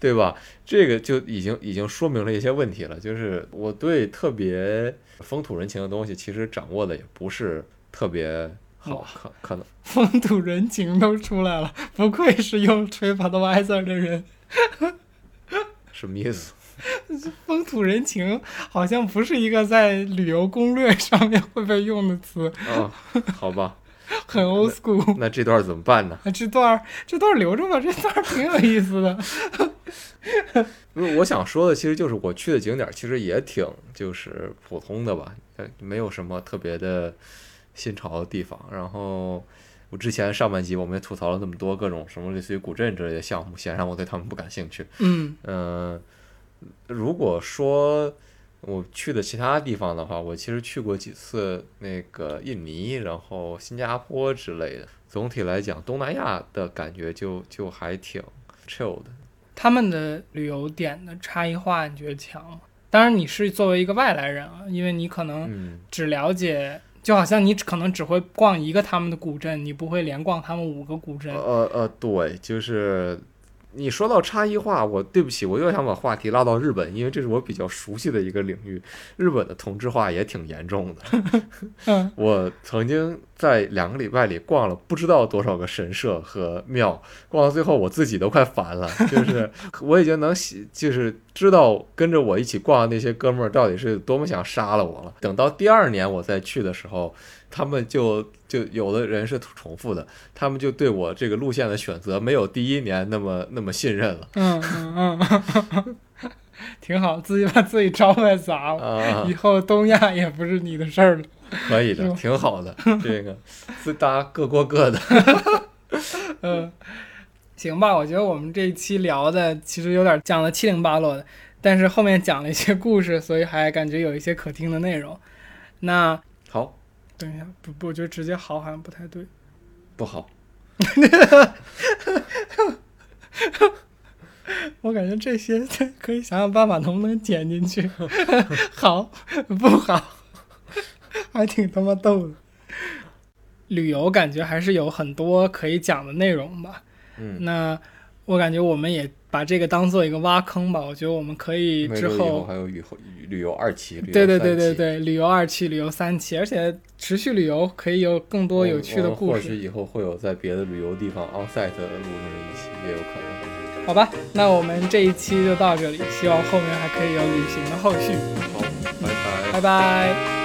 对吧？这个就已经已经说明了一些问题了，就是我对特别风土人情的东西，其实掌握的也不是特别好哇，可可能风土人情都出来了，*laughs* 不愧是用 TripAdvisor 的人。*laughs* 什么意思？风土人情好像不是一个在旅游攻略上面会被用的词，啊，好吧，*laughs* 很 old school。那这段怎么办呢？啊，这段儿这段儿留着吧，这段儿挺有意思的。因为我想说的，其实就是我去的景点其实也挺就是普通的吧，呃没有什么特别的新潮的地方。然后我之前上半集我们也吐槽了那么多各种什么类似于古镇之类的项目，显然我对他们不感兴趣。嗯嗯、如果说我去的其他地方的话，我其实去过几次那个印尼，然后新加坡之类的。总体来讲，东南亚的感觉就就还挺 chill 的。他们的旅游点的差异化，你觉得强吗？当然，你是作为一个外来人啊，因为你可能嗯，只了解，就好像你可能只会逛一个他们的古镇，你不会连逛他们五个古镇。呃呃，对，就是你说到差异化，我对不起，我又想把话题拉到日本，因为这是我比较熟悉的一个领域。日本的同质化也挺严重的。*laughs* 嗯我曾经在两个礼拜里逛了不知道多少个神社和庙，逛到最后我自己都快烦了，就 *laughs* 是我已经能喜，就是知道跟着我一起逛的那些哥们儿到底是多么想杀了我了。等到第二年我再去的时候，他们就就有的人是重复的，他们就对我这个路线的选择没有第一年那么那么信任了嗯嗯嗯，*laughs* 挺好，自己把自己招牌砸了，啊以后东亚也不是你的事儿了。可以的，挺好的。*laughs* 这个自大家各过各的。*laughs* 嗯，行吧，我觉得我们这一期聊的其实有点讲的七零八落的，但是后面讲了一些故事，所以还感觉有一些可听的内容。那好，等一下，不不，我觉得直接好好像不太对。不好。*laughs* 我感觉这些可以想想办法，能不能剪进去？*laughs* 好不好？还挺他妈逗的。旅游感觉还是有很多可以讲的内容吧。嗯，那我感觉我们也把这个当做一个挖坑吧。我觉得我们可以之后还有以后旅游二期，对对对对对，旅游二期、旅游三期，而且持续旅游可以有更多有趣的故事。或许以后会有在别的旅游地方 onsite 录那么一期，也有可能。好吧，那我们这一期就到这里，希望后面还可以有旅行的后续。好，拜拜，拜拜。